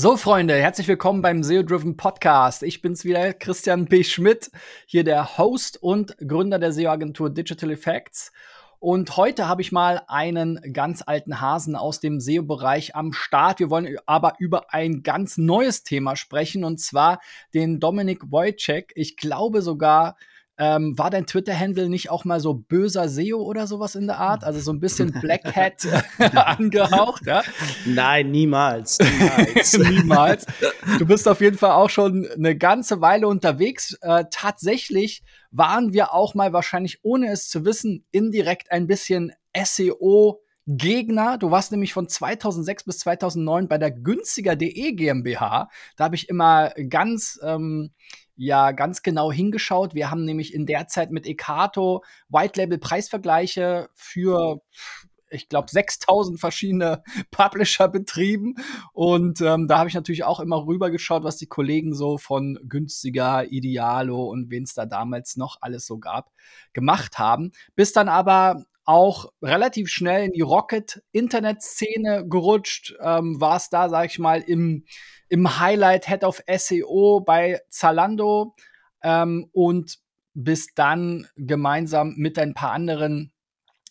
So, Freunde, herzlich willkommen beim SEO-Driven Podcast. Ich bin's wieder, Christian B. Schmidt, hier der Host und Gründer der SEO-Agentur Digital Effects. Und heute habe ich mal einen ganz alten Hasen aus dem SEO-Bereich am Start. Wir wollen aber über ein ganz neues Thema sprechen, und zwar den Dominik Wojcik. Ich glaube sogar, ähm, war dein Twitter-Handle nicht auch mal so böser SEO oder sowas in der Art? Also so ein bisschen Black Hat angehaucht, ja? Nein, niemals. Niemals. niemals. Du bist auf jeden Fall auch schon eine ganze Weile unterwegs. Äh, tatsächlich waren wir auch mal wahrscheinlich, ohne es zu wissen, indirekt ein bisschen SEO Gegner. Du warst nämlich von 2006 bis 2009 bei der günstiger.de GmbH. Da habe ich immer ganz ähm, ja ganz genau hingeschaut. Wir haben nämlich in der Zeit mit Ekato White Label Preisvergleiche für ich glaube, 6000 verschiedene Publisher betrieben. Und ähm, da habe ich natürlich auch immer rübergeschaut, was die Kollegen so von günstiger, Idealo und wen es da damals noch alles so gab, gemacht haben. Bis dann aber auch relativ schnell in die Rocket-Internet-Szene gerutscht. Ähm, war es da, sag ich mal, im im Highlight Head of SEO bei Zalando ähm, und bis dann gemeinsam mit ein paar anderen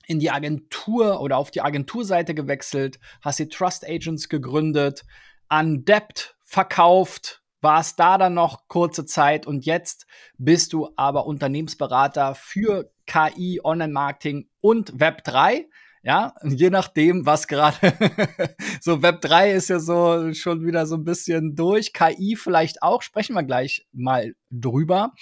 in die Agentur oder auf die Agenturseite gewechselt, hast die Trust Agents gegründet, an Debt verkauft, warst da dann noch kurze Zeit und jetzt bist du aber Unternehmensberater für KI, Online-Marketing und Web3. Ja, je nachdem, was gerade so Web 3 ist ja so schon wieder so ein bisschen durch. KI vielleicht auch, sprechen wir gleich mal drüber.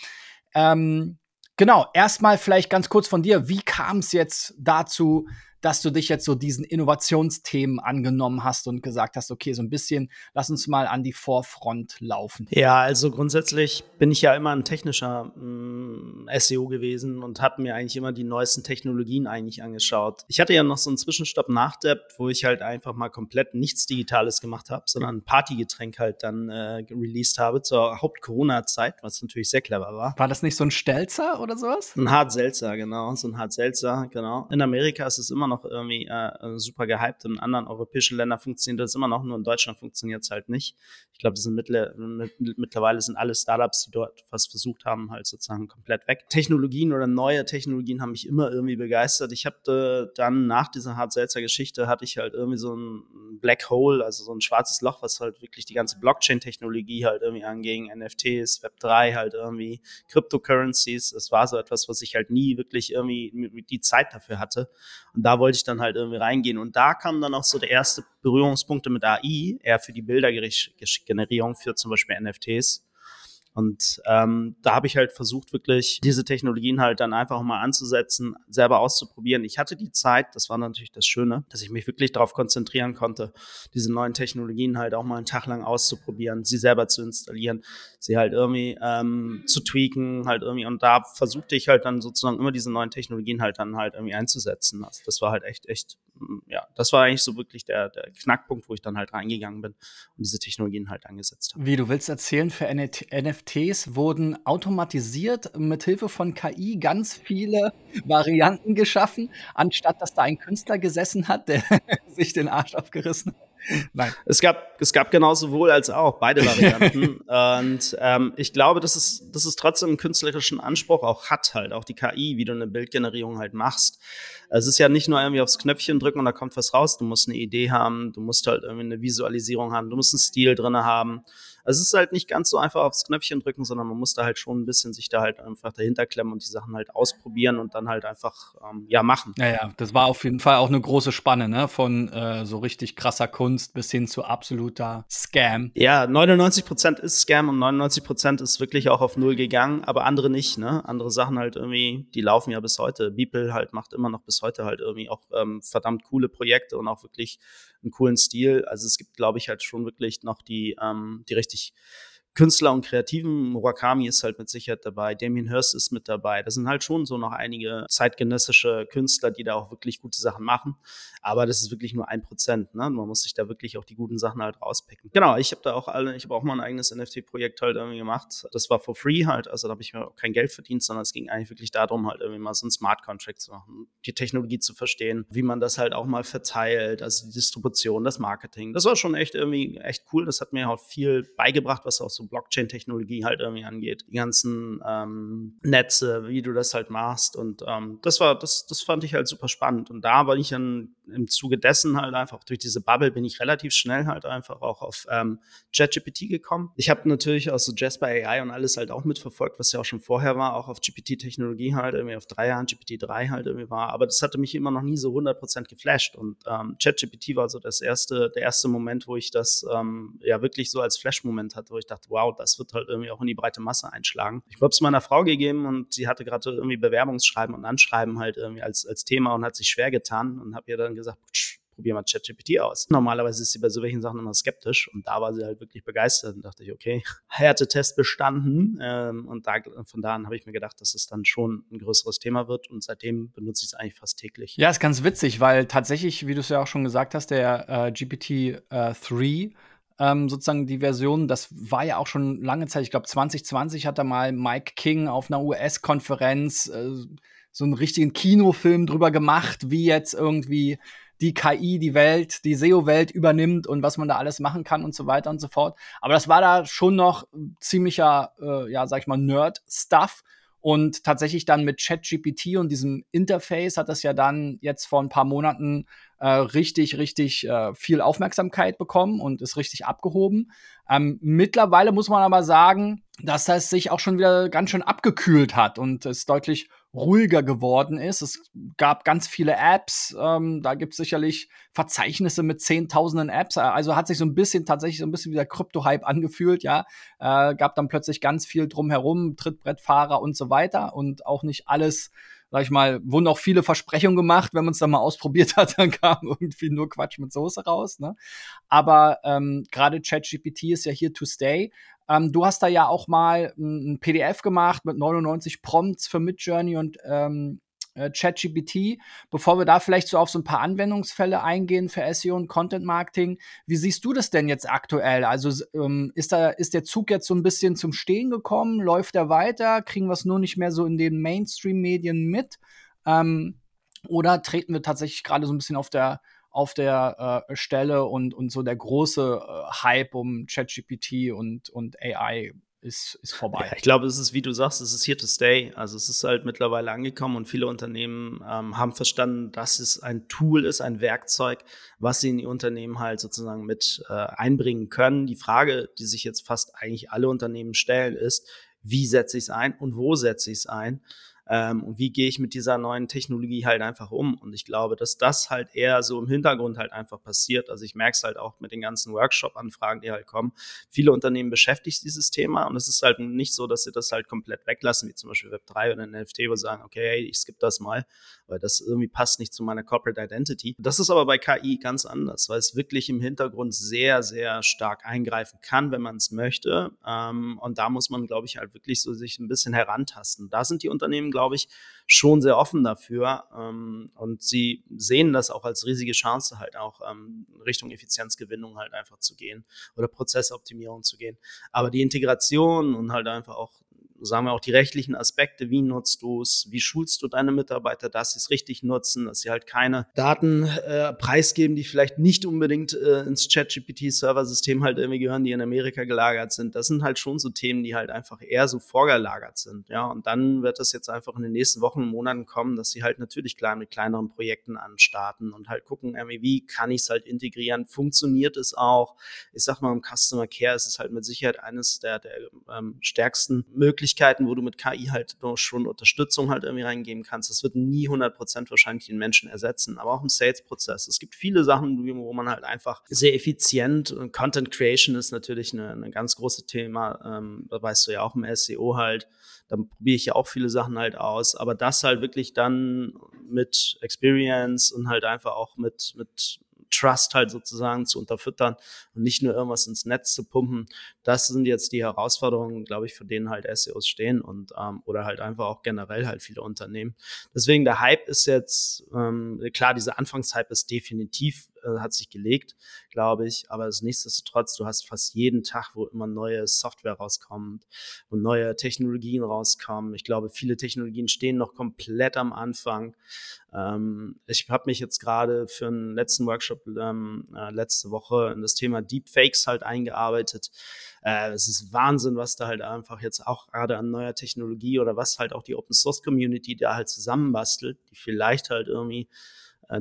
Ähm, genau, erstmal vielleicht ganz kurz von dir. Wie kam es jetzt dazu, dass du dich jetzt so diesen Innovationsthemen angenommen hast und gesagt hast, okay, so ein bisschen, lass uns mal an die Vorfront laufen? Ja, also grundsätzlich bin ich ja immer ein technischer mm, SEO gewesen und habe mir eigentlich immer die neuesten Technologien eigentlich angeschaut. Ich hatte ja noch so einen Zwischenstopp nach Debt, wo ich halt einfach mal komplett nichts Digitales gemacht habe, sondern ein Partygetränk halt dann äh, released habe zur Haupt-Corona-Zeit, was natürlich sehr clever war. War das nicht so ein Stelzer oder sowas? Ein Hart-Seltzer, genau, so ein Hart-Seltzer, genau. In Amerika ist es immer noch noch irgendwie äh, äh, super gehypt. In anderen europäischen Ländern funktioniert das immer noch, nur in Deutschland funktioniert es halt nicht. Ich glaube, das sind mittle mit, mittlerweile sind alle Startups, die dort was versucht haben, halt sozusagen komplett weg. Technologien oder neue Technologien haben mich immer irgendwie begeistert. Ich habe äh, dann nach dieser hart seltzer Geschichte hatte ich halt irgendwie so ein Black Hole, also so ein schwarzes Loch, was halt wirklich die ganze Blockchain-Technologie halt irgendwie anging, NFTs, Web3 halt irgendwie, Cryptocurrencies. Es war so etwas, was ich halt nie wirklich irgendwie die Zeit dafür hatte. Und da wollte ich dann halt irgendwie reingehen. Und da kam dann auch so der erste Berührungspunkte mit AI, eher für die Bildergenerierung für zum Beispiel NFTs. Und ähm, da habe ich halt versucht, wirklich diese Technologien halt dann einfach mal anzusetzen, selber auszuprobieren. Ich hatte die Zeit, das war natürlich das Schöne, dass ich mich wirklich darauf konzentrieren konnte, diese neuen Technologien halt auch mal einen Tag lang auszuprobieren, sie selber zu installieren, sie halt irgendwie ähm, zu tweaken, halt irgendwie. Und da versuchte ich halt dann sozusagen immer diese neuen Technologien halt dann halt irgendwie einzusetzen. Also das war halt echt, echt, mm, ja, das war eigentlich so wirklich der, der Knackpunkt, wo ich dann halt reingegangen bin und diese Technologien halt angesetzt habe. Wie du willst erzählen, für NFT NFTs wurden automatisiert mit Hilfe von KI ganz viele Varianten geschaffen, anstatt dass da ein Künstler gesessen hat, der sich den Arsch aufgerissen hat. Nein. Es gab, es gab genauso wohl als auch beide Varianten. und ähm, ich glaube, dass es, dass es trotzdem einen künstlerischen Anspruch auch hat, halt, auch die KI, wie du eine Bildgenerierung halt machst. Es ist ja nicht nur irgendwie aufs Knöpfchen drücken und da kommt was raus. Du musst eine Idee haben, du musst halt irgendwie eine Visualisierung haben, du musst einen Stil drin haben. Also es ist halt nicht ganz so einfach aufs Knöpfchen drücken, sondern man muss da halt schon ein bisschen sich da halt einfach dahinter klemmen und die Sachen halt ausprobieren und dann halt einfach ähm, ja machen. Ja, ja, das war auf jeden Fall auch eine große Spanne, ne? Von äh, so richtig krasser Kunst bis hin zu absoluter Scam. Ja, 99 Prozent ist Scam und 99 Prozent ist wirklich auch auf Null gegangen, aber andere nicht, ne? Andere Sachen halt irgendwie, die laufen ja bis heute. Beeple halt macht immer noch bis heute halt irgendwie auch ähm, verdammt coole Projekte und auch wirklich einen coolen Stil. Also es gibt, glaube ich, halt schon wirklich noch die, ähm, die richtig Künstler und Kreativen. Murakami ist halt mit Sicherheit dabei, Damien Hirst ist mit dabei. Das sind halt schon so noch einige zeitgenössische Künstler, die da auch wirklich gute Sachen machen. Aber das ist wirklich nur ein Prozent. Ne? Man muss sich da wirklich auch die guten Sachen halt rauspicken. Genau, ich habe da auch alle, ich habe auch mal ein eigenes NFT-Projekt halt irgendwie gemacht. Das war for free halt, also da habe ich mir auch kein Geld verdient, sondern es ging eigentlich wirklich darum, halt irgendwie mal so ein Smart Contract zu machen, die Technologie zu verstehen, wie man das halt auch mal verteilt, also die Distribution, das Marketing. Das war schon echt irgendwie echt cool. Das hat mir auch viel beigebracht, was auch so Blockchain-Technologie halt irgendwie angeht. Die ganzen ähm, Netze, wie du das halt machst. Und ähm, das war, das, das fand ich halt super spannend. Und da war ich dann im Zuge dessen halt einfach durch diese Bubble bin ich relativ schnell halt einfach auch auf ähm, ChatGPT gekommen. Ich habe natürlich auch so Jasper AI und alles halt auch mitverfolgt, was ja auch schon vorher war, auch auf GPT-Technologie halt irgendwie auf drei Jahren GPT-3 halt irgendwie war. Aber das hatte mich immer noch nie so 100% geflasht und ähm, ChatGPT war so das erste, der erste Moment, wo ich das ähm, ja wirklich so als Flash-Moment hatte, wo ich dachte, wow, das wird halt irgendwie auch in die breite Masse einschlagen. Ich habe es meiner Frau gegeben und sie hatte gerade irgendwie Bewerbungsschreiben und Anschreiben halt irgendwie als, als Thema und hat sich schwer getan und habe ihr dann gesagt, probier mal ChatGPT aus. Normalerweise ist sie bei so welchen Sachen immer skeptisch und da war sie halt wirklich begeistert und dachte ich, okay, Härtetest bestanden ähm, und da, von da an habe ich mir gedacht, dass es dann schon ein größeres Thema wird und seitdem benutze ich es eigentlich fast täglich. Ja, ist ganz witzig, weil tatsächlich, wie du es ja auch schon gesagt hast, der äh, GPT-3 äh, ähm, sozusagen die Version, das war ja auch schon lange Zeit, ich glaube 2020 hat da mal Mike King auf einer US-Konferenz äh, so einen richtigen Kinofilm drüber gemacht, wie jetzt irgendwie die KI die Welt, die SEO-Welt übernimmt und was man da alles machen kann und so weiter und so fort. Aber das war da schon noch ziemlicher, äh, ja, sag ich mal, Nerd-Stuff. Und tatsächlich dann mit ChatGPT und diesem Interface hat das ja dann jetzt vor ein paar Monaten äh, richtig, richtig äh, viel Aufmerksamkeit bekommen und ist richtig abgehoben. Ähm, mittlerweile muss man aber sagen, dass das sich auch schon wieder ganz schön abgekühlt hat und es deutlich ruhiger geworden ist. Es gab ganz viele Apps, ähm, da gibt es sicherlich Verzeichnisse mit zehntausenden Apps. Also hat sich so ein bisschen tatsächlich so ein bisschen wie der Krypto-Hype angefühlt, ja. Äh, gab dann plötzlich ganz viel drumherum, Trittbrettfahrer und so weiter und auch nicht alles sag ich mal, wurden auch viele Versprechungen gemacht, wenn man es dann mal ausprobiert hat, dann kam irgendwie nur Quatsch mit Soße raus. Ne? Aber ähm, gerade ChatGPT ist ja here to stay. Ähm, du hast da ja auch mal ein PDF gemacht mit 99 Prompts für Midjourney und ähm, äh, ChatGPT. Bevor wir da vielleicht so auf so ein paar Anwendungsfälle eingehen für SEO und Content Marketing, wie siehst du das denn jetzt aktuell? Also ähm, ist da ist der Zug jetzt so ein bisschen zum Stehen gekommen? Läuft er weiter? Kriegen wir es nur nicht mehr so in den Mainstream-Medien mit? Ähm, oder treten wir tatsächlich gerade so ein bisschen auf der auf der äh, Stelle und, und so der große äh, Hype um ChatGPT und, und AI ist, ist vorbei. Ja, ich glaube, es ist, wie du sagst, es ist here to stay. Also es ist halt mittlerweile angekommen und viele Unternehmen ähm, haben verstanden, dass es ein Tool ist, ein Werkzeug, was sie in die Unternehmen halt sozusagen mit äh, einbringen können. Die Frage, die sich jetzt fast eigentlich alle Unternehmen stellen, ist, wie setze ich es ein und wo setze ich es ein? Ähm, und wie gehe ich mit dieser neuen Technologie halt einfach um. Und ich glaube, dass das halt eher so im Hintergrund halt einfach passiert. Also ich merke es halt auch mit den ganzen Workshop-Anfragen, die halt kommen. Viele Unternehmen beschäftigt dieses Thema und es ist halt nicht so, dass sie das halt komplett weglassen, wie zum Beispiel Web3 oder NFT, wo sie sagen, okay, ich skippe das mal, weil das irgendwie passt nicht zu meiner Corporate Identity. Das ist aber bei KI ganz anders, weil es wirklich im Hintergrund sehr, sehr stark eingreifen kann, wenn man es möchte. Ähm, und da muss man, glaube ich, halt wirklich so sich ein bisschen herantasten. Da sind die Unternehmen, glaube ich, schon sehr offen dafür. Ähm, und sie sehen das auch als riesige Chance, halt auch ähm, Richtung Effizienzgewinnung halt einfach zu gehen oder Prozessoptimierung zu gehen. Aber die Integration und halt einfach auch sagen wir auch die rechtlichen Aspekte, wie nutzt du es, wie schulst du deine Mitarbeiter, dass sie es richtig nutzen, dass sie halt keine Daten äh, preisgeben, die vielleicht nicht unbedingt äh, ins ChatGPT-Serversystem halt irgendwie gehören, die in Amerika gelagert sind. Das sind halt schon so Themen, die halt einfach eher so vorgelagert sind. Ja, und dann wird das jetzt einfach in den nächsten Wochen und Monaten kommen, dass sie halt natürlich klar mit kleineren Projekten anstarten und halt gucken, irgendwie, wie kann ich es halt integrieren, funktioniert es auch. Ich sag mal, im Customer Care ist es halt mit Sicherheit eines der, der ähm, stärksten Möglichkeiten, Möglichkeiten, wo du mit KI halt schon Unterstützung halt irgendwie reingeben kannst. Das wird nie 100% wahrscheinlich den Menschen ersetzen, aber auch im Sales-Prozess. Es gibt viele Sachen, wo man halt einfach sehr effizient und Content Creation ist natürlich ein ganz großes Thema. Ähm, da weißt du ja auch im SEO halt. Da probiere ich ja auch viele Sachen halt aus, aber das halt wirklich dann mit Experience und halt einfach auch mit, mit Trust halt sozusagen zu unterfüttern und nicht nur irgendwas ins Netz zu pumpen. Das sind jetzt die Herausforderungen, glaube ich, für denen halt SEOs stehen und ähm, oder halt einfach auch generell halt viele Unternehmen. Deswegen der Hype ist jetzt, ähm, klar, dieser Anfangshype ist definitiv äh, hat sich gelegt, glaube ich. Aber es nichtsdestotrotz, du hast fast jeden Tag, wo immer neue Software rauskommt und neue Technologien rauskommen. Ich glaube, viele Technologien stehen noch komplett am Anfang. Ähm, ich habe mich jetzt gerade für einen letzten Workshop ähm, äh, letzte Woche in das Thema Deepfakes halt eingearbeitet. Äh, es ist Wahnsinn, was da halt einfach jetzt auch gerade an neuer Technologie oder was halt auch die Open Source Community da halt zusammenbastelt, die vielleicht halt irgendwie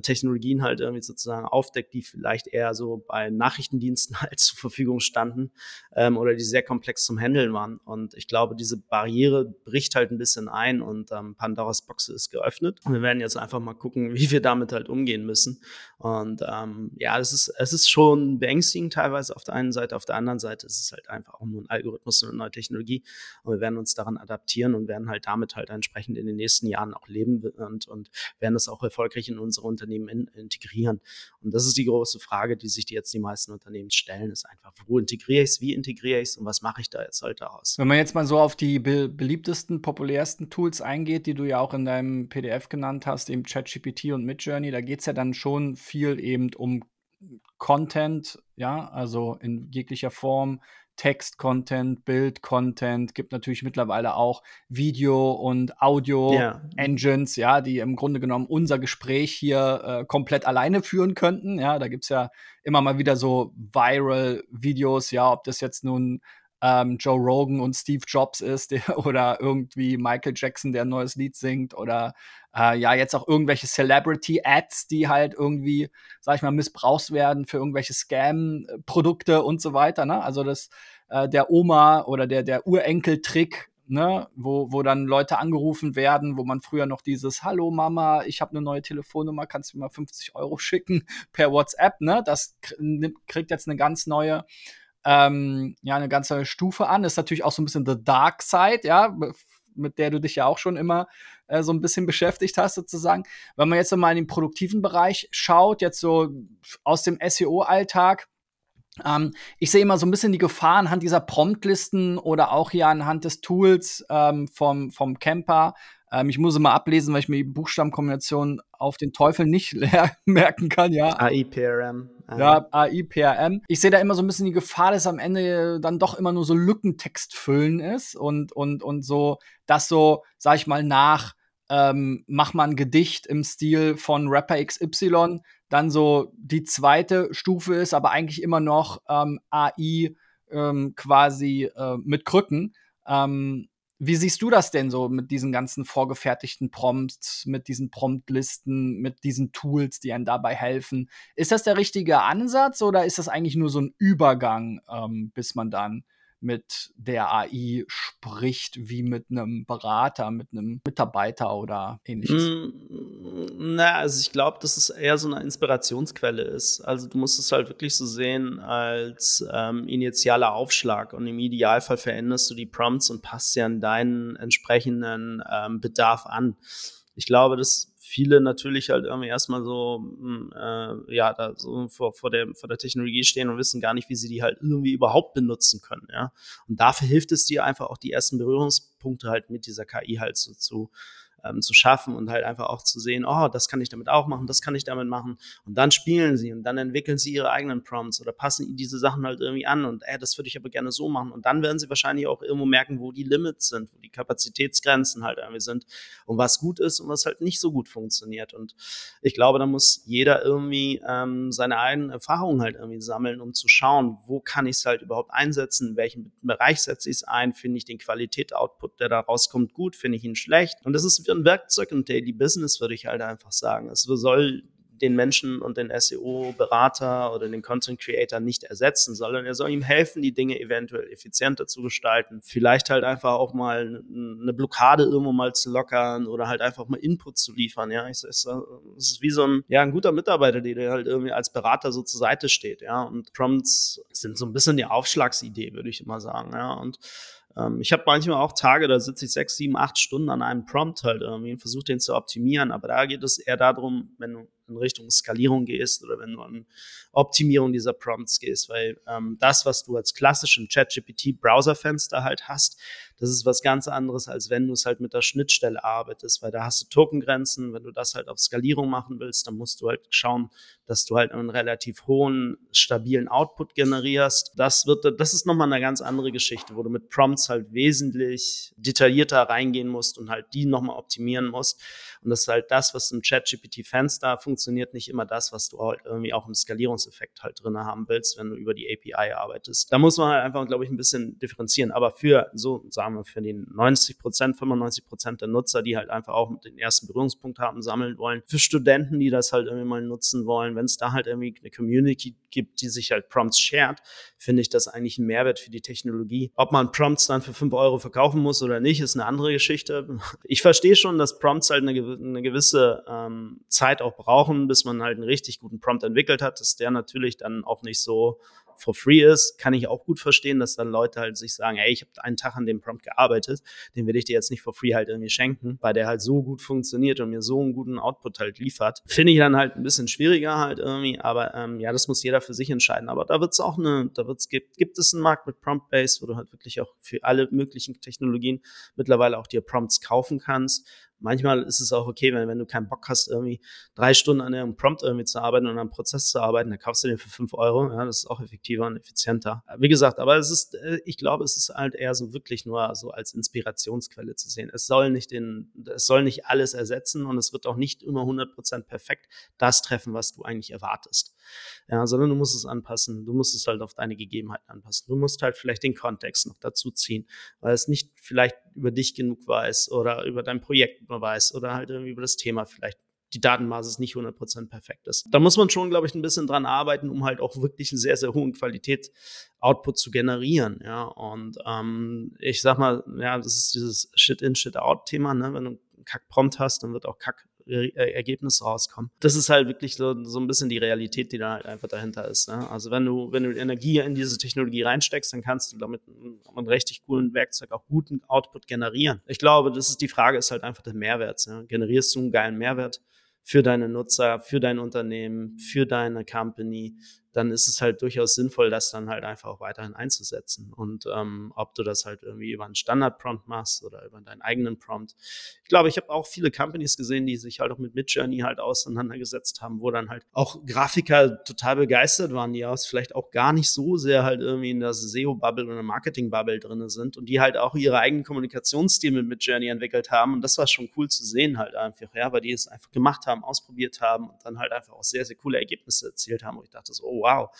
Technologien halt irgendwie sozusagen aufdeckt, die vielleicht eher so bei Nachrichtendiensten halt zur Verfügung standen ähm, oder die sehr komplex zum Handeln waren. Und ich glaube, diese Barriere bricht halt ein bisschen ein und ähm, Pandoras Box ist geöffnet. Und wir werden jetzt einfach mal gucken, wie wir damit halt umgehen müssen. Und ähm, ja, es ist, es ist schon beängstigend teilweise auf der einen Seite, auf der anderen Seite ist es halt einfach auch nur ein Algorithmus und eine neue Technologie. Und wir werden uns daran adaptieren und werden halt damit halt entsprechend in den nächsten Jahren auch leben und, und werden das auch erfolgreich in unsere Unternehmen in, integrieren. Und das ist die große Frage, die sich jetzt die meisten Unternehmen stellen, ist einfach, wo integriere ich es, wie integriere ich es und was mache ich da jetzt halt daraus? Wenn man jetzt mal so auf die be beliebtesten, populärsten Tools eingeht, die du ja auch in deinem PDF genannt hast, eben ChatGPT und Midjourney, da geht es ja dann schon viel eben um Content, ja, also in jeglicher Form, Text-Content, Bild-Content, gibt natürlich mittlerweile auch Video- und Audio-Engines, ja. ja. die im Grunde genommen unser Gespräch hier äh, komplett alleine führen könnten. Ja, da gibt es ja immer mal wieder so Viral-Videos, ja, ob das jetzt nun ähm, Joe Rogan und Steve Jobs ist der, oder irgendwie Michael Jackson, der ein neues Lied singt oder äh, ja, jetzt auch irgendwelche Celebrity-Ads, die halt irgendwie, sag ich mal, missbraucht werden für irgendwelche Scam-Produkte und so weiter. Ne? Also das, äh, der Oma oder der, der Urenkel-Trick, ne, wo, wo dann Leute angerufen werden, wo man früher noch dieses Hallo Mama, ich habe eine neue Telefonnummer, kannst du mir mal 50 Euro schicken per WhatsApp, ne? Das kriegt jetzt eine ganz neue ähm, ja, eine ganze Stufe an. Ist natürlich auch so ein bisschen the dark side, ja, mit der du dich ja auch schon immer äh, so ein bisschen beschäftigt hast, sozusagen. Wenn man jetzt mal in den produktiven Bereich schaut, jetzt so aus dem SEO-Alltag, ähm, ich sehe immer so ein bisschen die Gefahr anhand dieser Promptlisten oder auch hier anhand des Tools ähm, vom, vom Camper, ähm, ich muss immer ablesen, weil ich mir die Buchstabenkombination auf den Teufel nicht merken kann, ja. AIPRM. Ja, AIPRM. Ich sehe da immer so ein bisschen die Gefahr, dass am Ende dann doch immer nur so Lückentext füllen ist und, und, und so, das so, sag ich mal, nach ähm, mach mal ein Gedicht im Stil von Rapper XY, dann so die zweite Stufe ist, aber eigentlich immer noch ähm, AI ähm, quasi äh, mit Krücken. Ähm, wie siehst du das denn so mit diesen ganzen vorgefertigten Prompts, mit diesen Promptlisten, mit diesen Tools, die einem dabei helfen? Ist das der richtige Ansatz oder ist das eigentlich nur so ein Übergang, ähm, bis man dann mit der AI spricht wie mit einem Berater, mit einem Mitarbeiter oder ähnliches? Mm, na, also ich glaube, dass es eher so eine Inspirationsquelle ist. Also du musst es halt wirklich so sehen als ähm, initialer Aufschlag und im Idealfall veränderst du die Prompts und passt sie an deinen entsprechenden ähm, Bedarf an. Ich glaube, dass viele natürlich halt irgendwie erstmal so, hm, äh, ja, da so vor, vor, der, vor der Technologie stehen und wissen gar nicht, wie sie die halt irgendwie überhaupt benutzen können, ja. Und dafür hilft es dir einfach auch die ersten Berührungspunkte halt mit dieser KI halt so zu, ähm, zu schaffen und halt einfach auch zu sehen, oh, das kann ich damit auch machen, das kann ich damit machen. Und dann spielen sie und dann entwickeln sie ihre eigenen Prompts oder passen diese Sachen halt irgendwie an und äh, das würde ich aber gerne so machen. Und dann werden sie wahrscheinlich auch irgendwo merken, wo die Limits sind, wo die Kapazitätsgrenzen halt irgendwie sind und was gut ist und was halt nicht so gut funktioniert. Und ich glaube, da muss jeder irgendwie ähm, seine eigenen Erfahrungen halt irgendwie sammeln, um zu schauen, wo kann ich es halt überhaupt einsetzen, in welchem Bereich setze ich es ein, finde ich den Qualität-Output, der da rauskommt, gut, finde ich ihn schlecht. Und das ist ein Werkzeug im Daily Business, würde ich halt einfach sagen. Es soll den Menschen und den SEO-Berater oder den Content Creator nicht ersetzen, sondern er soll ihm helfen, die Dinge eventuell effizienter zu gestalten. Vielleicht halt einfach auch mal eine Blockade irgendwo mal zu lockern oder halt einfach mal Input zu liefern. Ja, es ist, es ist wie so ein, ja, ein guter Mitarbeiter, der halt irgendwie als Berater so zur Seite steht. Ja, und Prompts sind so ein bisschen die Aufschlagsidee, würde ich immer sagen. Ja, und ähm, ich habe manchmal auch Tage, da sitze ich sechs, sieben, acht Stunden an einem Prompt halt irgendwie und versuche den zu optimieren. Aber da geht es eher darum, wenn du in Richtung Skalierung gehst oder wenn du an Optimierung dieser Prompts gehst, weil ähm, das, was du als klassischen ChatGPT-Browserfenster halt hast, das ist was ganz anderes, als wenn du es halt mit der Schnittstelle arbeitest, weil da hast du Tokengrenzen. Wenn du das halt auf Skalierung machen willst, dann musst du halt schauen, dass du halt einen relativ hohen, stabilen Output generierst. Das wird, das ist nochmal eine ganz andere Geschichte, wo du mit Prompts halt wesentlich detaillierter reingehen musst und halt die nochmal optimieren musst. Und das ist halt das, was im ChatGPT-Fenster funktioniert, nicht immer das, was du halt irgendwie auch im Skalierungseffekt halt drin haben willst, wenn du über die API arbeitest. Da muss man halt einfach, glaube ich, ein bisschen differenzieren. Aber für so, sagen wir, für die 90 Prozent, 95 Prozent der Nutzer, die halt einfach auch den ersten Berührungspunkt haben, sammeln wollen, für Studenten, die das halt irgendwie mal nutzen wollen, wenn es da halt irgendwie eine Community gibt, die sich halt Prompts shared, finde ich das eigentlich ein Mehrwert für die Technologie. Ob man Prompts dann für 5 Euro verkaufen muss oder nicht, ist eine andere Geschichte. Ich verstehe schon, dass Prompts halt eine, eine gewisse ähm, Zeit auch brauchen, bis man halt einen richtig guten Prompt entwickelt hat, dass der natürlich dann auch nicht so for free ist, kann ich auch gut verstehen, dass dann Leute halt sich sagen, ey, ich habe einen Tag an dem Prompt gearbeitet, den will ich dir jetzt nicht for free halt irgendwie schenken, weil der halt so gut funktioniert und mir so einen guten Output halt liefert. Finde ich dann halt ein bisschen schwieriger halt irgendwie, aber ähm, ja, das muss jeder für sich entscheiden. Aber da wird es auch eine, da wird's, gibt, gibt es einen Markt mit Prompt-Based, wo du halt wirklich auch für alle möglichen Technologien mittlerweile auch dir Prompts kaufen kannst manchmal ist es auch okay, wenn, wenn du keinen Bock hast, irgendwie drei Stunden an einem Prompt irgendwie zu arbeiten und an einem Prozess zu arbeiten, dann kaufst du den für fünf Euro. Ja, das ist auch effektiver und effizienter. Wie gesagt, aber es ist, äh, ich glaube, es ist halt eher so wirklich nur so als Inspirationsquelle zu sehen. Es soll nicht den, es soll nicht alles ersetzen und es wird auch nicht immer 100% perfekt das treffen, was du eigentlich erwartest. Ja, sondern du musst es anpassen. Du musst es halt auf deine Gegebenheiten anpassen. Du musst halt vielleicht den Kontext noch dazu ziehen, weil es nicht vielleicht über dich genug weiß oder über dein Projekt weiß oder halt irgendwie über das Thema vielleicht die Datenbasis nicht 100% perfekt ist. Da muss man schon, glaube ich, ein bisschen dran arbeiten, um halt auch wirklich einen sehr, sehr hohen Qualität Output zu generieren. Ja, und ähm, ich sag mal, ja, das ist dieses Shit-in, Shit-out-Thema. Ne? Wenn du einen Kack-Prompt hast, dann wird auch Kack Ergebnisse rauskommen. Das ist halt wirklich so, so ein bisschen die Realität, die da halt einfach dahinter ist. Ne? Also wenn du, wenn du Energie in diese Technologie reinsteckst, dann kannst du damit mit einem richtig coolen Werkzeug auch guten Output generieren. Ich glaube, das ist die Frage, ist halt einfach der Mehrwert. Ne? Generierst du einen geilen Mehrwert für deine Nutzer, für dein Unternehmen, für deine Company? Dann ist es halt durchaus sinnvoll, das dann halt einfach auch weiterhin einzusetzen. Und ähm, ob du das halt irgendwie über einen Standard-Prompt machst oder über deinen eigenen Prompt. Ich glaube, ich habe auch viele Companies gesehen, die sich halt auch mit Midjourney halt auseinandergesetzt haben, wo dann halt auch Grafiker total begeistert waren, die aus vielleicht auch gar nicht so sehr halt irgendwie in der SEO-Bubble oder Marketing-Bubble drin sind und die halt auch ihre eigenen Kommunikationsstil mit Midjourney entwickelt haben. Und das war schon cool zu sehen halt einfach, ja, weil die es einfach gemacht haben, ausprobiert haben und dann halt einfach auch sehr, sehr coole Ergebnisse erzielt haben. Und ich dachte so, oh, wow,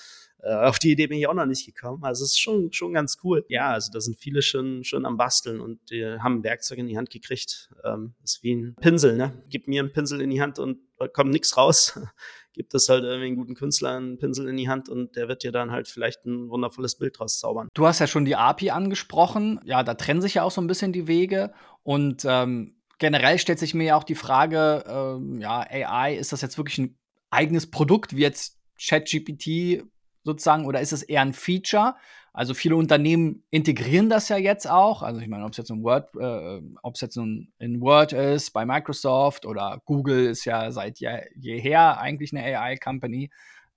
äh, auf die Idee bin ich auch noch nicht gekommen. Also es ist schon, schon ganz cool. Ja, also da sind viele schon, schon am Basteln und die haben Werkzeug in die Hand gekriegt. Ähm, ist wie ein Pinsel, ne? Gib mir einen Pinsel in die Hand und da kommt nichts raus. Gibt es halt irgendwie einen guten Künstler einen Pinsel in die Hand und der wird dir dann halt vielleicht ein wundervolles Bild draus zaubern. Du hast ja schon die API angesprochen. Ja, da trennen sich ja auch so ein bisschen die Wege und ähm, generell stellt sich mir ja auch die Frage, ähm, ja, AI, ist das jetzt wirklich ein eigenes Produkt, wie jetzt ChatGPT sozusagen, oder ist es eher ein Feature? Also viele Unternehmen integrieren das ja jetzt auch. Also ich meine, ob es jetzt in Word, äh, ob es jetzt in, in Word ist, bei Microsoft oder Google ist ja seit je, jeher eigentlich eine AI-Company,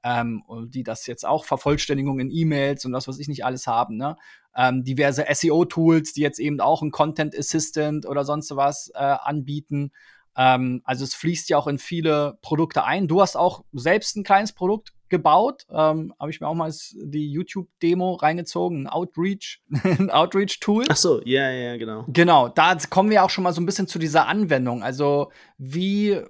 ähm, die das jetzt auch Vervollständigung in E-Mails und das, was ich nicht alles haben. Ne? Ähm, diverse SEO-Tools, die jetzt eben auch ein Content Assistant oder sonst was äh, anbieten. Ähm, also es fließt ja auch in viele Produkte ein. Du hast auch selbst ein kleines Produkt gebaut. Ähm, Habe ich mir auch mal die YouTube-Demo reingezogen, ein Outreach, ein Outreach-Tool. Ach so, ja, ja, genau. Genau, da kommen wir auch schon mal so ein bisschen zu dieser Anwendung. Also wie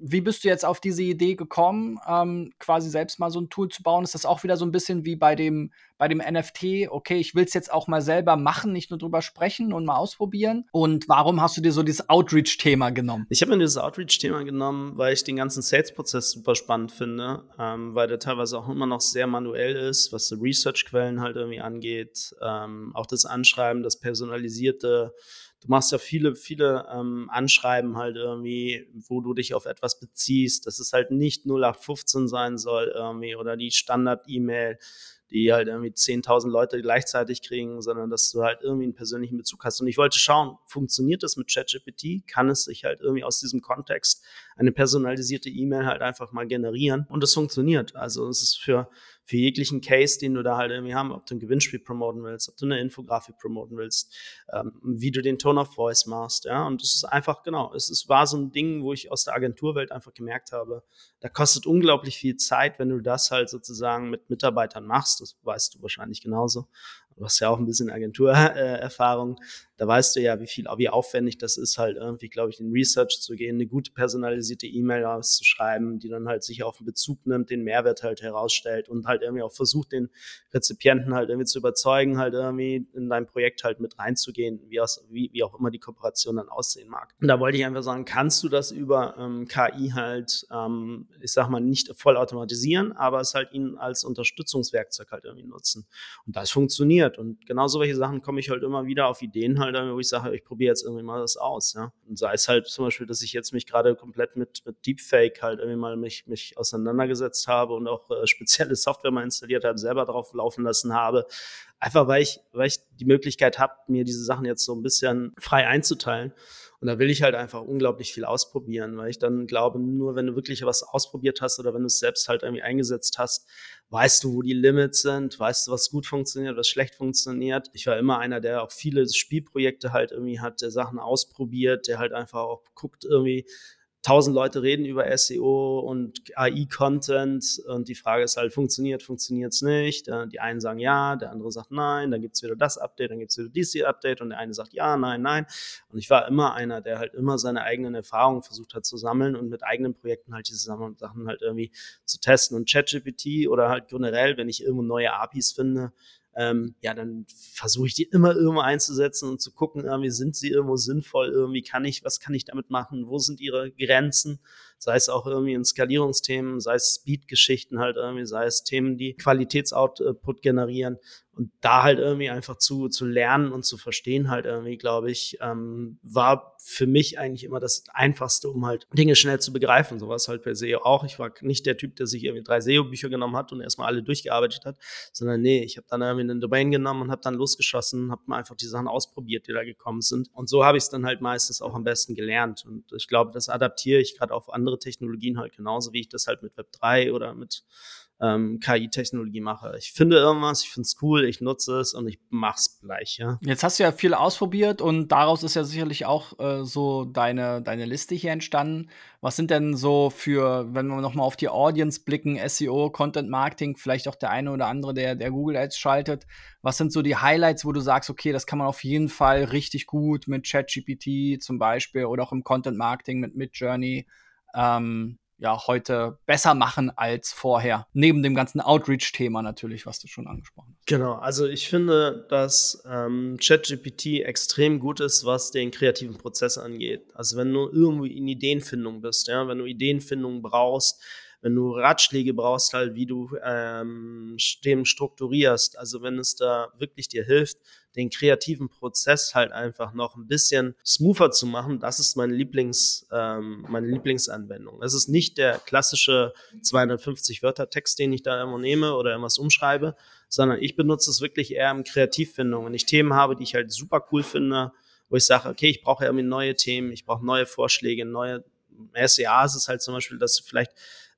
wie bist du jetzt auf diese Idee gekommen, ähm, quasi selbst mal so ein Tool zu bauen? Ist das auch wieder so ein bisschen wie bei dem, bei dem NFT? Okay, ich will es jetzt auch mal selber machen, nicht nur drüber sprechen und mal ausprobieren. Und warum hast du dir so dieses Outreach-Thema genommen? Ich habe mir dieses Outreach-Thema genommen, weil ich den ganzen Sales-Prozess super spannend finde, ähm, weil der teilweise auch immer noch sehr manuell ist, was so Research-Quellen halt irgendwie angeht. Ähm, auch das Anschreiben, das personalisierte du machst ja viele, viele ähm, Anschreiben halt irgendwie, wo du dich auf etwas beziehst, dass es halt nicht 0815 sein soll irgendwie oder die Standard-E-Mail, die halt irgendwie 10.000 Leute gleichzeitig kriegen, sondern dass du halt irgendwie einen persönlichen Bezug hast. Und ich wollte schauen, funktioniert das mit ChatGPT? Kann es sich halt irgendwie aus diesem Kontext eine personalisierte E-Mail halt einfach mal generieren? Und es funktioniert. Also es ist für für jeglichen Case, den du da halt irgendwie haben, ob du ein Gewinnspiel promoten willst, ob du eine Infografik promoten willst, ähm, wie du den Tone of Voice machst, ja. Und das ist einfach, genau, es ist, war so ein Ding, wo ich aus der Agenturwelt einfach gemerkt habe, da kostet unglaublich viel Zeit, wenn du das halt sozusagen mit Mitarbeitern machst. Das weißt du wahrscheinlich genauso du hast ja auch ein bisschen Agenturerfahrung, da weißt du ja, wie viel, wie aufwendig das ist, halt irgendwie, glaube ich, in Research zu gehen, eine gute personalisierte E-Mail auszuschreiben, die dann halt sich auf den Bezug nimmt, den Mehrwert halt herausstellt und halt irgendwie auch versucht, den Rezipienten halt irgendwie zu überzeugen, halt irgendwie in dein Projekt halt mit reinzugehen, wie, aus, wie, wie auch immer die Kooperation dann aussehen mag. Und da wollte ich einfach sagen, kannst du das über ähm, KI halt, ähm, ich sag mal, nicht voll automatisieren, aber es halt ihn als Unterstützungswerkzeug halt irgendwie nutzen. Und das funktioniert. Und genau solche Sachen komme ich halt immer wieder auf Ideen halt, wo ich sage, ich probiere jetzt irgendwie mal das aus. Ja? Und sei es halt zum Beispiel, dass ich jetzt mich gerade komplett mit, mit Deepfake halt irgendwie mal mich, mich auseinandergesetzt habe und auch äh, spezielle Software mal installiert habe, selber drauf laufen lassen habe. Einfach weil ich, weil ich die Möglichkeit habe, mir diese Sachen jetzt so ein bisschen frei einzuteilen. Und da will ich halt einfach unglaublich viel ausprobieren, weil ich dann glaube, nur wenn du wirklich was ausprobiert hast oder wenn du es selbst halt irgendwie eingesetzt hast, weißt du, wo die Limits sind, weißt du, was gut funktioniert, was schlecht funktioniert. Ich war immer einer, der auch viele Spielprojekte halt irgendwie hat, der Sachen ausprobiert, der halt einfach auch guckt irgendwie, tausend Leute reden über SEO und AI-Content und die Frage ist halt, funktioniert, funktioniert es nicht? Die einen sagen ja, der andere sagt nein, dann gibt es wieder das Update, dann gibt es wieder dieses Update und der eine sagt ja, nein, nein. Und ich war immer einer, der halt immer seine eigenen Erfahrungen versucht hat zu sammeln und mit eigenen Projekten halt diese Sachen halt irgendwie zu testen. Und ChatGPT oder halt generell, wenn ich irgendwo neue APIs finde, ähm, ja, dann versuche ich die immer irgendwo einzusetzen und zu gucken, irgendwie sind sie irgendwo sinnvoll, irgendwie kann ich, was kann ich damit machen, wo sind ihre Grenzen sei es auch irgendwie in Skalierungsthemen, sei es Speed-Geschichten halt irgendwie, sei es Themen, die Qualitätsoutput generieren. Und da halt irgendwie einfach zu, zu lernen und zu verstehen halt irgendwie, glaube ich, ähm, war für mich eigentlich immer das Einfachste, um halt Dinge schnell zu begreifen. Sowas halt per SEO auch. Ich war nicht der Typ, der sich irgendwie drei SEO-Bücher genommen hat und erstmal alle durchgearbeitet hat, sondern nee, ich habe dann irgendwie eine Domain genommen und habe dann losgeschossen, habe mal einfach die Sachen ausprobiert, die da gekommen sind. Und so habe ich es dann halt meistens auch am besten gelernt. Und ich glaube, das adaptiere ich gerade auf andere andere Technologien halt genauso, wie ich das halt mit Web 3 oder mit ähm, KI-Technologie mache. Ich finde irgendwas, ich finde es cool, ich nutze es und ich mach's gleich, ja. Jetzt hast du ja viel ausprobiert und daraus ist ja sicherlich auch äh, so deine, deine Liste hier entstanden. Was sind denn so für, wenn wir nochmal auf die Audience blicken, SEO, Content Marketing, vielleicht auch der eine oder andere, der, der Google Ads schaltet, was sind so die Highlights, wo du sagst, okay, das kann man auf jeden Fall richtig gut mit ChatGPT zum Beispiel oder auch im Content Marketing mit Midjourney ähm, ja, heute besser machen als vorher. Neben dem ganzen Outreach-Thema natürlich, was du schon angesprochen hast. Genau, also ich finde, dass ähm, ChatGPT extrem gut ist, was den kreativen Prozess angeht. Also wenn du irgendwo in Ideenfindung bist, ja, wenn du Ideenfindung brauchst, wenn du Ratschläge brauchst, halt, wie du ähm, Themen strukturierst, also wenn es da wirklich dir hilft, den kreativen Prozess halt einfach noch ein bisschen smoother zu machen, das ist meine Lieblings, ähm, meine Lieblingsanwendung. Es ist nicht der klassische 250 Wörter Text, den ich da immer nehme oder irgendwas umschreibe, sondern ich benutze es wirklich eher in Kreativfindung. Wenn ich Themen habe, die ich halt super cool finde, wo ich sage, okay, ich brauche irgendwie neue Themen, ich brauche neue Vorschläge, neue SEA ist es halt zum Beispiel, dass du vielleicht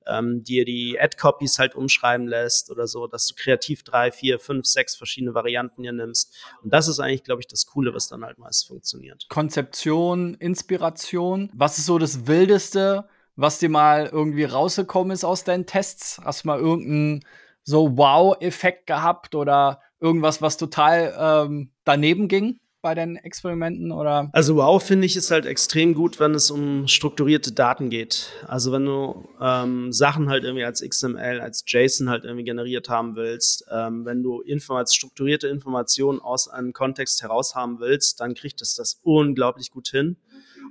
ähm, dir die Ad-Copies halt umschreiben lässt oder so, dass du kreativ drei, vier, fünf, sechs verschiedene Varianten hier nimmst. Und das ist eigentlich, glaube ich, das Coole, was dann halt meist funktioniert. Konzeption, Inspiration. Was ist so das Wildeste, was dir mal irgendwie rausgekommen ist aus deinen Tests? Hast du mal irgendeinen so Wow-Effekt gehabt oder irgendwas, was total ähm, daneben ging? Bei deinen Experimenten oder? Also wow finde ich ist halt extrem gut, wenn es um strukturierte Daten geht. Also wenn du ähm, Sachen halt irgendwie als XML, als JSON halt irgendwie generiert haben willst, ähm, wenn du Informat strukturierte Informationen aus einem Kontext heraus haben willst, dann kriegt es das unglaublich gut hin.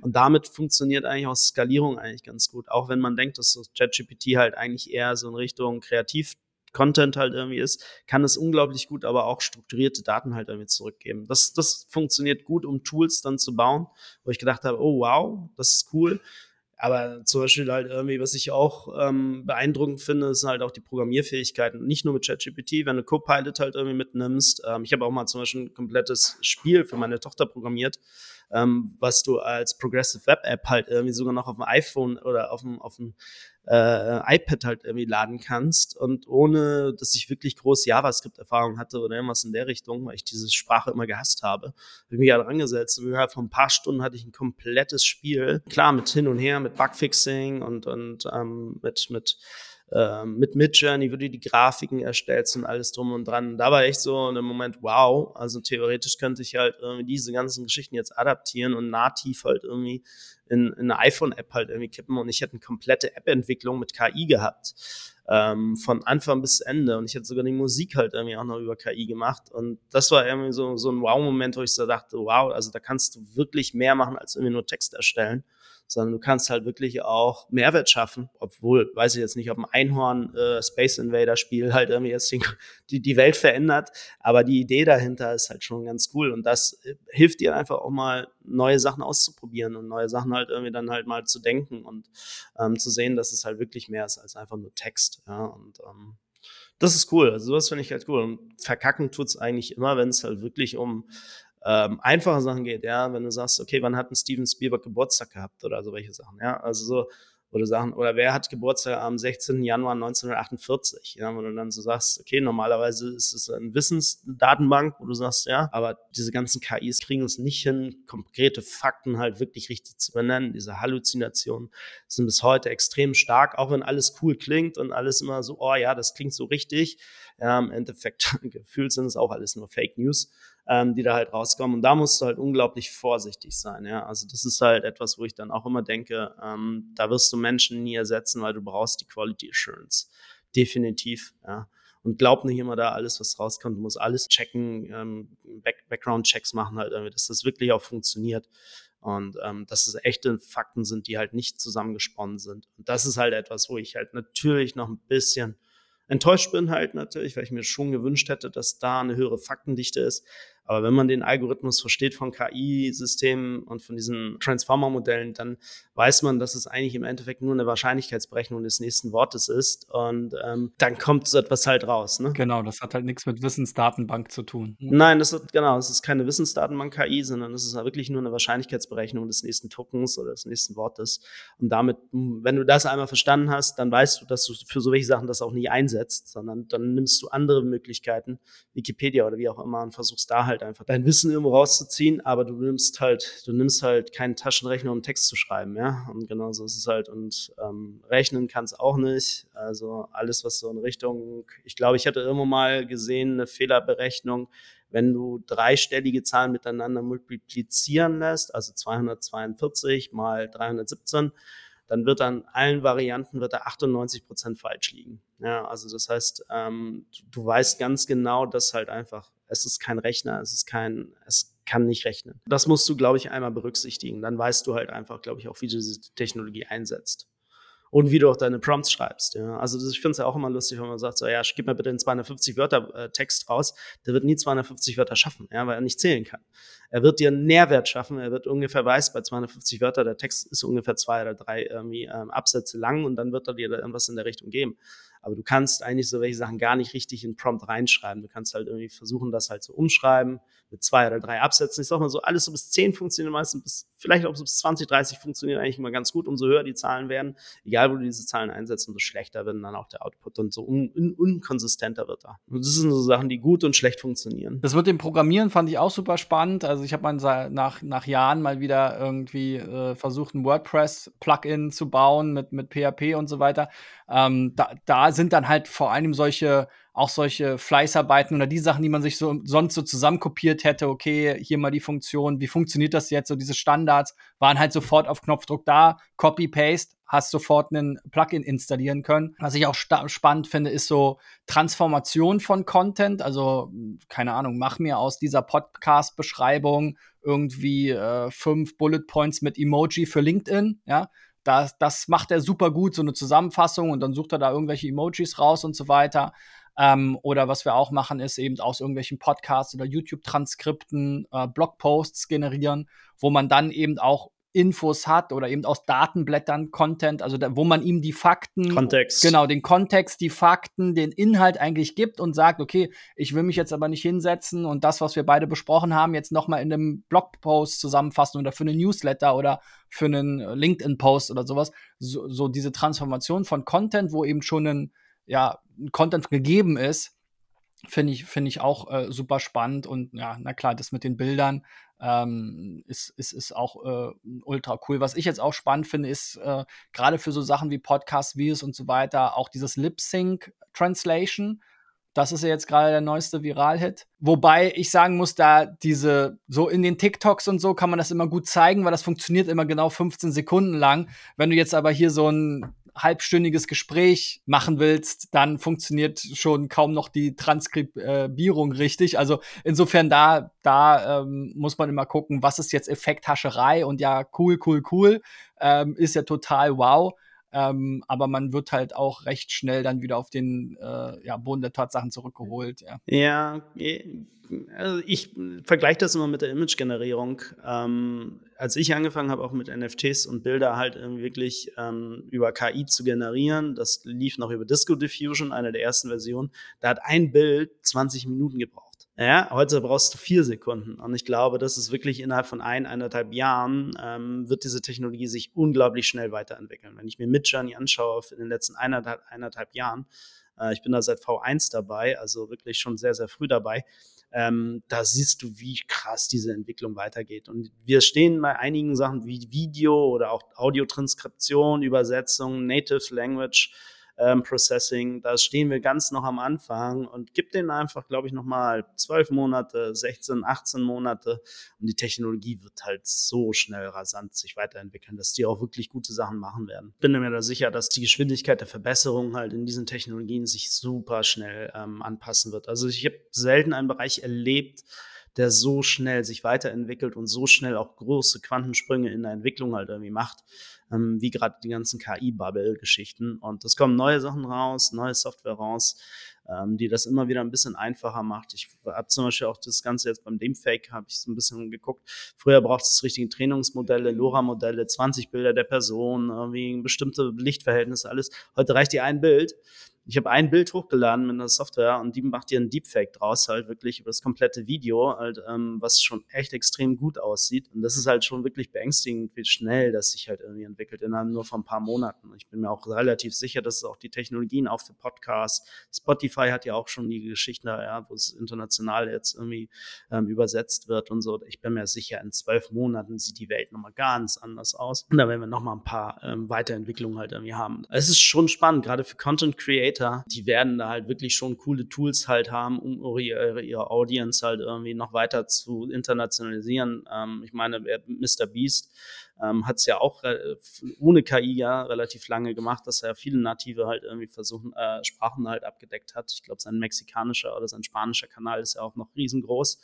Und damit funktioniert eigentlich auch Skalierung eigentlich ganz gut. Auch wenn man denkt, dass so ChatGPT halt eigentlich eher so in Richtung kreativ Content halt irgendwie ist, kann es unglaublich gut aber auch strukturierte Daten halt irgendwie zurückgeben. Das, das funktioniert gut, um Tools dann zu bauen, wo ich gedacht habe, oh wow, das ist cool. Aber zum Beispiel halt irgendwie, was ich auch ähm, beeindruckend finde, sind halt auch die Programmierfähigkeiten. Nicht nur mit ChatGPT, wenn du Copilot halt irgendwie mitnimmst. Ähm, ich habe auch mal zum Beispiel ein komplettes Spiel für meine Tochter programmiert, ähm, was du als Progressive Web App halt irgendwie sogar noch auf dem iPhone oder auf dem, auf dem äh, iPad halt irgendwie laden kannst und ohne, dass ich wirklich groß JavaScript-Erfahrung hatte oder irgendwas in der Richtung, weil ich diese Sprache immer gehasst habe, habe ich mich halt rangesetzt und innerhalb von ein paar Stunden hatte ich ein komplettes Spiel, klar mit hin und her, mit Bugfixing und, und ähm, mit, mit ähm, mit Midjourney, wo du die Grafiken erstellst und alles drum und dran. Da war echt so in dem Moment, wow, also theoretisch könnte ich halt irgendwie diese ganzen Geschichten jetzt adaptieren und nativ halt irgendwie in, in eine iPhone-App halt irgendwie kippen und ich hätte eine komplette App-Entwicklung mit KI gehabt. Ähm, von Anfang bis Ende. Und ich hätte sogar die Musik halt irgendwie auch noch über KI gemacht. Und das war irgendwie so, so ein Wow-Moment, wo ich so dachte, wow, also da kannst du wirklich mehr machen, als irgendwie nur Text erstellen sondern du kannst halt wirklich auch Mehrwert schaffen, obwohl, weiß ich jetzt nicht, ob ein Einhorn äh, Space Invader Spiel halt irgendwie jetzt die, die Welt verändert, aber die Idee dahinter ist halt schon ganz cool und das äh, hilft dir einfach auch mal neue Sachen auszuprobieren und neue Sachen halt irgendwie dann halt mal zu denken und ähm, zu sehen, dass es halt wirklich mehr ist als einfach nur Text, ja, und ähm, das ist cool. Also sowas finde ich halt cool. Und verkacken tut's eigentlich immer, wenn es halt wirklich um ähm, einfache Sachen geht, ja, wenn du sagst, okay, wann hat ein Steven Spielberg Geburtstag gehabt oder so welche Sachen, ja, also so, oder Sachen, oder wer hat Geburtstag am 16. Januar 1948, ja, wo du dann so sagst, okay, normalerweise ist es eine Wissensdatenbank, wo du sagst, ja, aber diese ganzen KIs kriegen es nicht hin, konkrete Fakten halt wirklich richtig zu benennen, diese Halluzinationen sind bis heute extrem stark, auch wenn alles cool klingt und alles immer so, oh ja, das klingt so richtig, ja, im Endeffekt gefühlt sind es auch alles nur Fake News ähm, die da halt rauskommen. Und da musst du halt unglaublich vorsichtig sein. Ja? Also das ist halt etwas, wo ich dann auch immer denke, ähm, da wirst du Menschen nie ersetzen, weil du brauchst die Quality Assurance. Definitiv. Ja. Und glaub nicht immer da alles, was rauskommt. Du musst alles checken, ähm, Back Background-Checks machen halt, dass das wirklich auch funktioniert. Und ähm, dass es echte Fakten sind, die halt nicht zusammengesponnen sind. Und das ist halt etwas, wo ich halt natürlich noch ein bisschen enttäuscht bin halt natürlich, weil ich mir schon gewünscht hätte, dass da eine höhere Faktendichte ist. Aber wenn man den Algorithmus versteht von KI-Systemen und von diesen Transformer-Modellen, dann weiß man, dass es eigentlich im Endeffekt nur eine Wahrscheinlichkeitsberechnung des nächsten Wortes ist. Und ähm, dann kommt so etwas halt raus. Ne? Genau, das hat halt nichts mit Wissensdatenbank zu tun. Nein, das ist, genau, es ist keine Wissensdatenbank KI, sondern es ist wirklich nur eine Wahrscheinlichkeitsberechnung des nächsten Tokens oder des nächsten Wortes. Und damit, wenn du das einmal verstanden hast, dann weißt du, dass du für solche Sachen das auch nie einsetzt, sondern dann nimmst du andere Möglichkeiten, Wikipedia oder wie auch immer, und versuchst da halt einfach dein Wissen irgendwo rauszuziehen, aber du nimmst halt, du nimmst halt keinen Taschenrechner, um Text zu schreiben, ja. Und genau so ist es halt. Und ähm, rechnen kann es auch nicht. Also alles, was so in Richtung, ich glaube, ich hatte irgendwo mal gesehen, eine Fehlerberechnung, wenn du dreistellige Zahlen miteinander multiplizieren lässt, also 242 mal 317, dann wird an allen Varianten wird da 98 Prozent falsch liegen. Ja, also das heißt, ähm, du, du weißt ganz genau, dass halt einfach es ist kein Rechner, es ist kein, es kann nicht rechnen. Das musst du, glaube ich, einmal berücksichtigen. Dann weißt du halt einfach, glaube ich, auch, wie du diese Technologie einsetzt. Und wie du auch deine Prompts schreibst. Ja. Also das, ich finde es ja auch immer lustig, wenn man sagt, so ja, gib mir bitte den 250 Wörter äh, Text raus. Der wird nie 250 Wörter schaffen, ja, weil er nicht zählen kann. Er wird dir einen Nährwert schaffen. Er wird ungefähr weiß, bei 250 Wörter, der Text ist ungefähr zwei oder drei irgendwie, ähm, Absätze lang und dann wird er dir irgendwas in der Richtung geben. Aber du kannst eigentlich so welche Sachen gar nicht richtig in Prompt reinschreiben. Du kannst halt irgendwie versuchen, das halt zu so umschreiben mit zwei oder drei Absätzen. Ich sag mal so, alles so bis zehn funktioniert meistens, bis, vielleicht auch bis 20, 30 funktioniert eigentlich immer ganz gut. Umso höher die Zahlen werden, egal wo du diese Zahlen einsetzt, umso schlechter wird dann auch der Output und so un un unkonsistenter wird er. Und das sind so Sachen, die gut und schlecht funktionieren. Das mit dem Programmieren fand ich auch super spannend. Also ich habe mal nach, nach Jahren mal wieder irgendwie äh, versucht, ein WordPress-Plugin zu bauen mit, mit PHP und so weiter. Ähm, da, da sind dann halt vor allem solche auch solche Fleißarbeiten oder die Sachen, die man sich so sonst so zusammenkopiert hätte, okay, hier mal die Funktion, wie funktioniert das jetzt? So diese Standards waren halt sofort auf Knopfdruck da, Copy Paste, hast sofort einen Plugin installieren können. Was ich auch spannend finde, ist so Transformation von Content. Also keine Ahnung, mach mir aus dieser Podcast-Beschreibung irgendwie äh, fünf Bullet Points mit Emoji für LinkedIn, ja das, das macht er super gut, so eine Zusammenfassung und dann sucht er da irgendwelche Emojis raus und so weiter. Ähm, oder was wir auch machen, ist eben aus irgendwelchen Podcasts oder YouTube-Transkripten äh, Blogposts generieren, wo man dann eben auch Infos hat oder eben aus Datenblättern Content, also da, wo man ihm die Fakten, Kontext. genau, den Kontext, die Fakten, den Inhalt eigentlich gibt und sagt, okay, ich will mich jetzt aber nicht hinsetzen und das, was wir beide besprochen haben, jetzt noch mal in einem Blogpost zusammenfassen oder für einen Newsletter oder für einen LinkedIn-Post oder sowas. So, so diese Transformation von Content, wo eben schon ein, ja, Content gegeben ist, finde ich, finde ich auch äh, super spannend und ja, na klar, das mit den Bildern ähm, ist, ist, ist auch äh, ultra cool. Was ich jetzt auch spannend finde, ist äh, gerade für so Sachen wie Podcast, Videos und so weiter, auch dieses Lip-Sync-Translation. Das ist ja jetzt gerade der neueste Viral-Hit. Wobei ich sagen muss, da diese, so in den TikToks und so kann man das immer gut zeigen, weil das funktioniert immer genau 15 Sekunden lang. Wenn du jetzt aber hier so ein halbstündiges Gespräch machen willst, dann funktioniert schon kaum noch die Transkribierung richtig. Also insofern da, da ähm, muss man immer gucken, was ist jetzt Effekthascherei und ja, cool, cool, cool, ähm, ist ja total wow. Ähm, aber man wird halt auch recht schnell dann wieder auf den äh, ja, Boden der Tatsachen zurückgeholt. Ja, ja also ich vergleiche das immer mit der Image-Generierung. Ähm, als ich angefangen habe, auch mit NFTs und Bilder halt wirklich ähm, über KI zu generieren, das lief noch über Disco Diffusion, eine der ersten Versionen, da hat ein Bild 20 Minuten gebraucht. Ja, heute brauchst du vier Sekunden. Und ich glaube, das ist wirklich innerhalb von ein, eineinhalb Jahren ähm, wird diese Technologie sich unglaublich schnell weiterentwickeln. Wenn ich mir Midjourney anschaue in den letzten eineinhalb, eineinhalb Jahren, äh, ich bin da seit V1 dabei, also wirklich schon sehr, sehr früh dabei, ähm, da siehst du, wie krass diese Entwicklung weitergeht. Und wir stehen bei einigen Sachen wie Video oder auch Audiotranskription, Übersetzung, Native Language ähm, Processing. Da stehen wir ganz noch am Anfang und gibt denen einfach, glaube ich, nochmal zwölf Monate, 16, 18 Monate und die Technologie wird halt so schnell rasant sich weiterentwickeln, dass die auch wirklich gute Sachen machen werden. Bin mir da sicher, dass die Geschwindigkeit der Verbesserung halt in diesen Technologien sich super schnell ähm, anpassen wird. Also ich habe selten einen Bereich erlebt, der so schnell sich weiterentwickelt und so schnell auch große Quantensprünge in der Entwicklung halt irgendwie macht ähm, wie gerade die ganzen KI-Bubble-Geschichten. Und es kommen neue Sachen raus, neue Software raus, ähm, die das immer wieder ein bisschen einfacher macht. Ich habe zum Beispiel auch das Ganze jetzt beim Deepfake, habe ich so ein bisschen geguckt. Früher braucht es richtige Trainingsmodelle, LoRa-Modelle, 20 Bilder der Person, irgendwie bestimmte Lichtverhältnisse, alles. Heute reicht dir ein Bild ich habe ein Bild hochgeladen mit einer Software und die macht dir ein Deepfake draus, halt wirklich über das komplette Video, halt, ähm, was schon echt extrem gut aussieht. Und das ist halt schon wirklich beängstigend, wie schnell das sich halt irgendwie entwickelt, innerhalb nur von ein paar Monaten. Ich bin mir auch relativ sicher, dass es auch die Technologien auch für Podcasts, Spotify hat ja auch schon die Geschichten ja, wo es international jetzt irgendwie ähm, übersetzt wird und so. Ich bin mir sicher, in zwölf Monaten sieht die Welt nochmal ganz anders aus. Und da werden wir nochmal ein paar ähm, Weiterentwicklungen halt irgendwie haben. Es ist schon spannend, gerade für Content Creator Creator, die werden da halt wirklich schon coole Tools halt haben, um ihre, ihre Audience halt irgendwie noch weiter zu internationalisieren. Ähm, ich meine, Mr. Beast ähm, hat es ja auch äh, ohne KI ja relativ lange gemacht, dass er viele native halt irgendwie versuchen, äh, Sprachen halt abgedeckt hat. Ich glaube, sein mexikanischer oder sein spanischer Kanal ist ja auch noch riesengroß.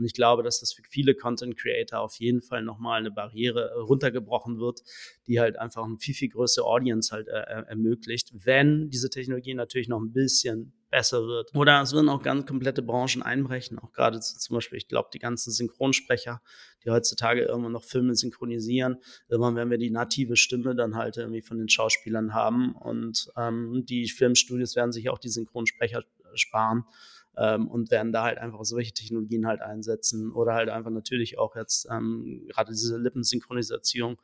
Und ich glaube, dass das für viele Content Creator auf jeden Fall nochmal eine Barriere äh, runtergebrochen wird, die halt einfach eine viel, viel größere Audience halt äh, äh, ermöglicht, wenn diese Technologie natürlich noch ein bisschen besser wird. Oder es würden auch ganz komplette Branchen einbrechen, auch gerade zum Beispiel, ich glaube, die ganzen Synchronsprecher, die heutzutage irgendwann noch Filme synchronisieren. Irgendwann werden wir die native Stimme dann halt irgendwie von den Schauspielern haben und ähm, die Filmstudios werden sich auch die Synchronsprecher sparen ähm, und werden da halt einfach solche Technologien halt einsetzen oder halt einfach natürlich auch jetzt ähm, gerade diese Lippensynchronisation.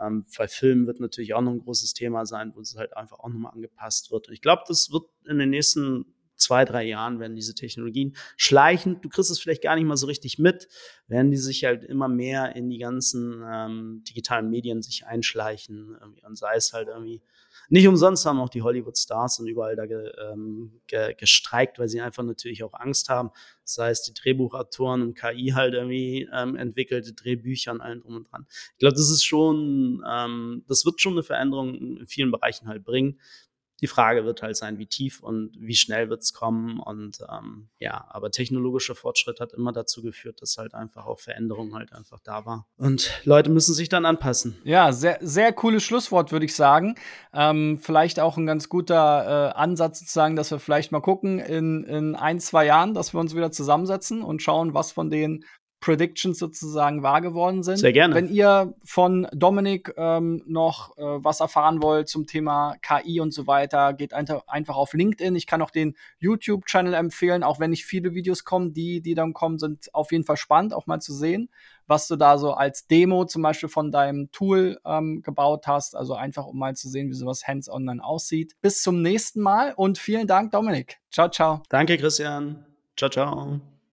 Ähm, bei Filmen wird natürlich auch noch ein großes Thema sein, wo es halt einfach auch nochmal angepasst wird. Und ich glaube, das wird in den nächsten zwei, drei Jahren werden diese Technologien schleichend, du kriegst es vielleicht gar nicht mal so richtig mit, werden die sich halt immer mehr in die ganzen ähm, digitalen Medien sich einschleichen. Irgendwie. Und sei es halt irgendwie nicht umsonst haben auch die Hollywood-Stars und überall da ge, ähm, ge, gestreikt, weil sie einfach natürlich auch Angst haben. Das heißt, die Drehbuchautoren und KI halt irgendwie ähm, entwickelte Drehbücher und allem drum und dran. Ich glaube, das ist schon, ähm, das wird schon eine Veränderung in vielen Bereichen halt bringen. Die Frage wird halt sein, wie tief und wie schnell wird es kommen. Und ähm, ja, aber technologischer Fortschritt hat immer dazu geführt, dass halt einfach auch Veränderung halt einfach da war. Und Leute müssen sich dann anpassen. Ja, sehr, sehr cooles Schlusswort, würde ich sagen. Ähm, vielleicht auch ein ganz guter äh, Ansatz sozusagen, dass wir vielleicht mal gucken in, in ein, zwei Jahren, dass wir uns wieder zusammensetzen und schauen, was von den Predictions sozusagen wahr geworden sind. Sehr gerne. Wenn ihr von Dominik ähm, noch äh, was erfahren wollt zum Thema KI und so weiter, geht einfach auf LinkedIn. Ich kann auch den YouTube-Channel empfehlen, auch wenn nicht viele Videos kommen. Die, die dann kommen, sind auf jeden Fall spannend, auch mal zu sehen, was du da so als Demo zum Beispiel von deinem Tool ähm, gebaut hast. Also einfach, um mal zu sehen, wie sowas hands-on dann aussieht. Bis zum nächsten Mal und vielen Dank, Dominik. Ciao, ciao. Danke, Christian. Ciao, ciao.